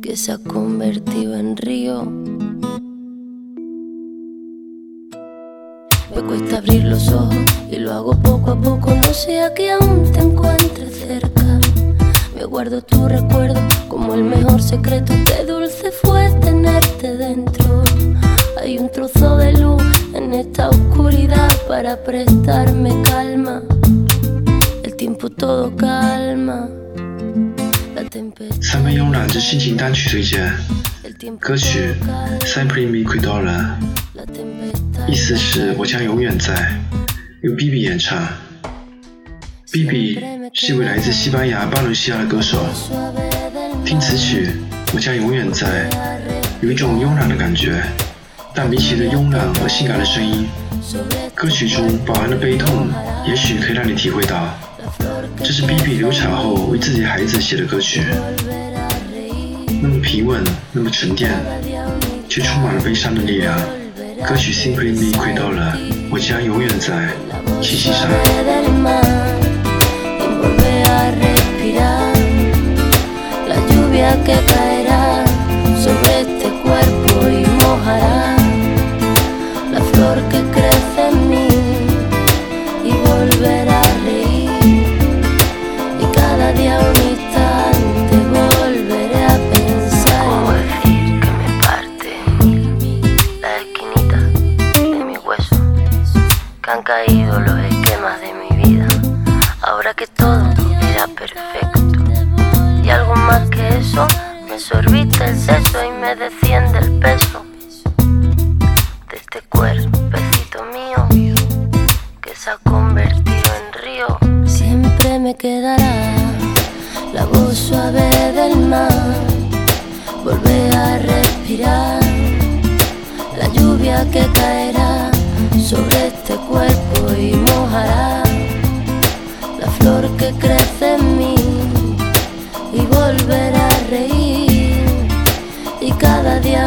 que se ha convertido en río. Me cuesta abrir los ojos y lo hago poco a poco, no sea que aún te encuentres cerca. Me guardo tu recuerdo como el mejor secreto, qué dulce fue tenerte dentro. Hay un trozo de luz en esta oscuridad para prestarme calma. El tiempo todo calma. 三分慵懒之心情单曲推荐，歌曲《Simply Me q u i d o l a 意思是我将永远在，由 B B 演唱。B B 是一位来自西班牙巴伦西亚的歌手，听此曲《我将永远在》，有一种慵懒的感觉，但比起这慵懒和性感的声音，歌曲中饱含的悲痛，也许可以让你体会到。这是 B B 流产后为自己孩子写的歌曲，那么平稳，那么沉淀，却充满了悲伤的力量。歌曲 Simply Me 回到了我将永远在七夕上。Han caído los esquemas de mi vida. Ahora que todo era perfecto. Y algo más que eso, me sorbiste el seso y me desciende el peso de este cuerpecito mío que se ha convertido en río. Siempre me quedará la voz suave del mar. Volver a respirar la lluvia que caerá sobre este cuerpo y mojará la flor que crece en mí y volverá a reír y cada día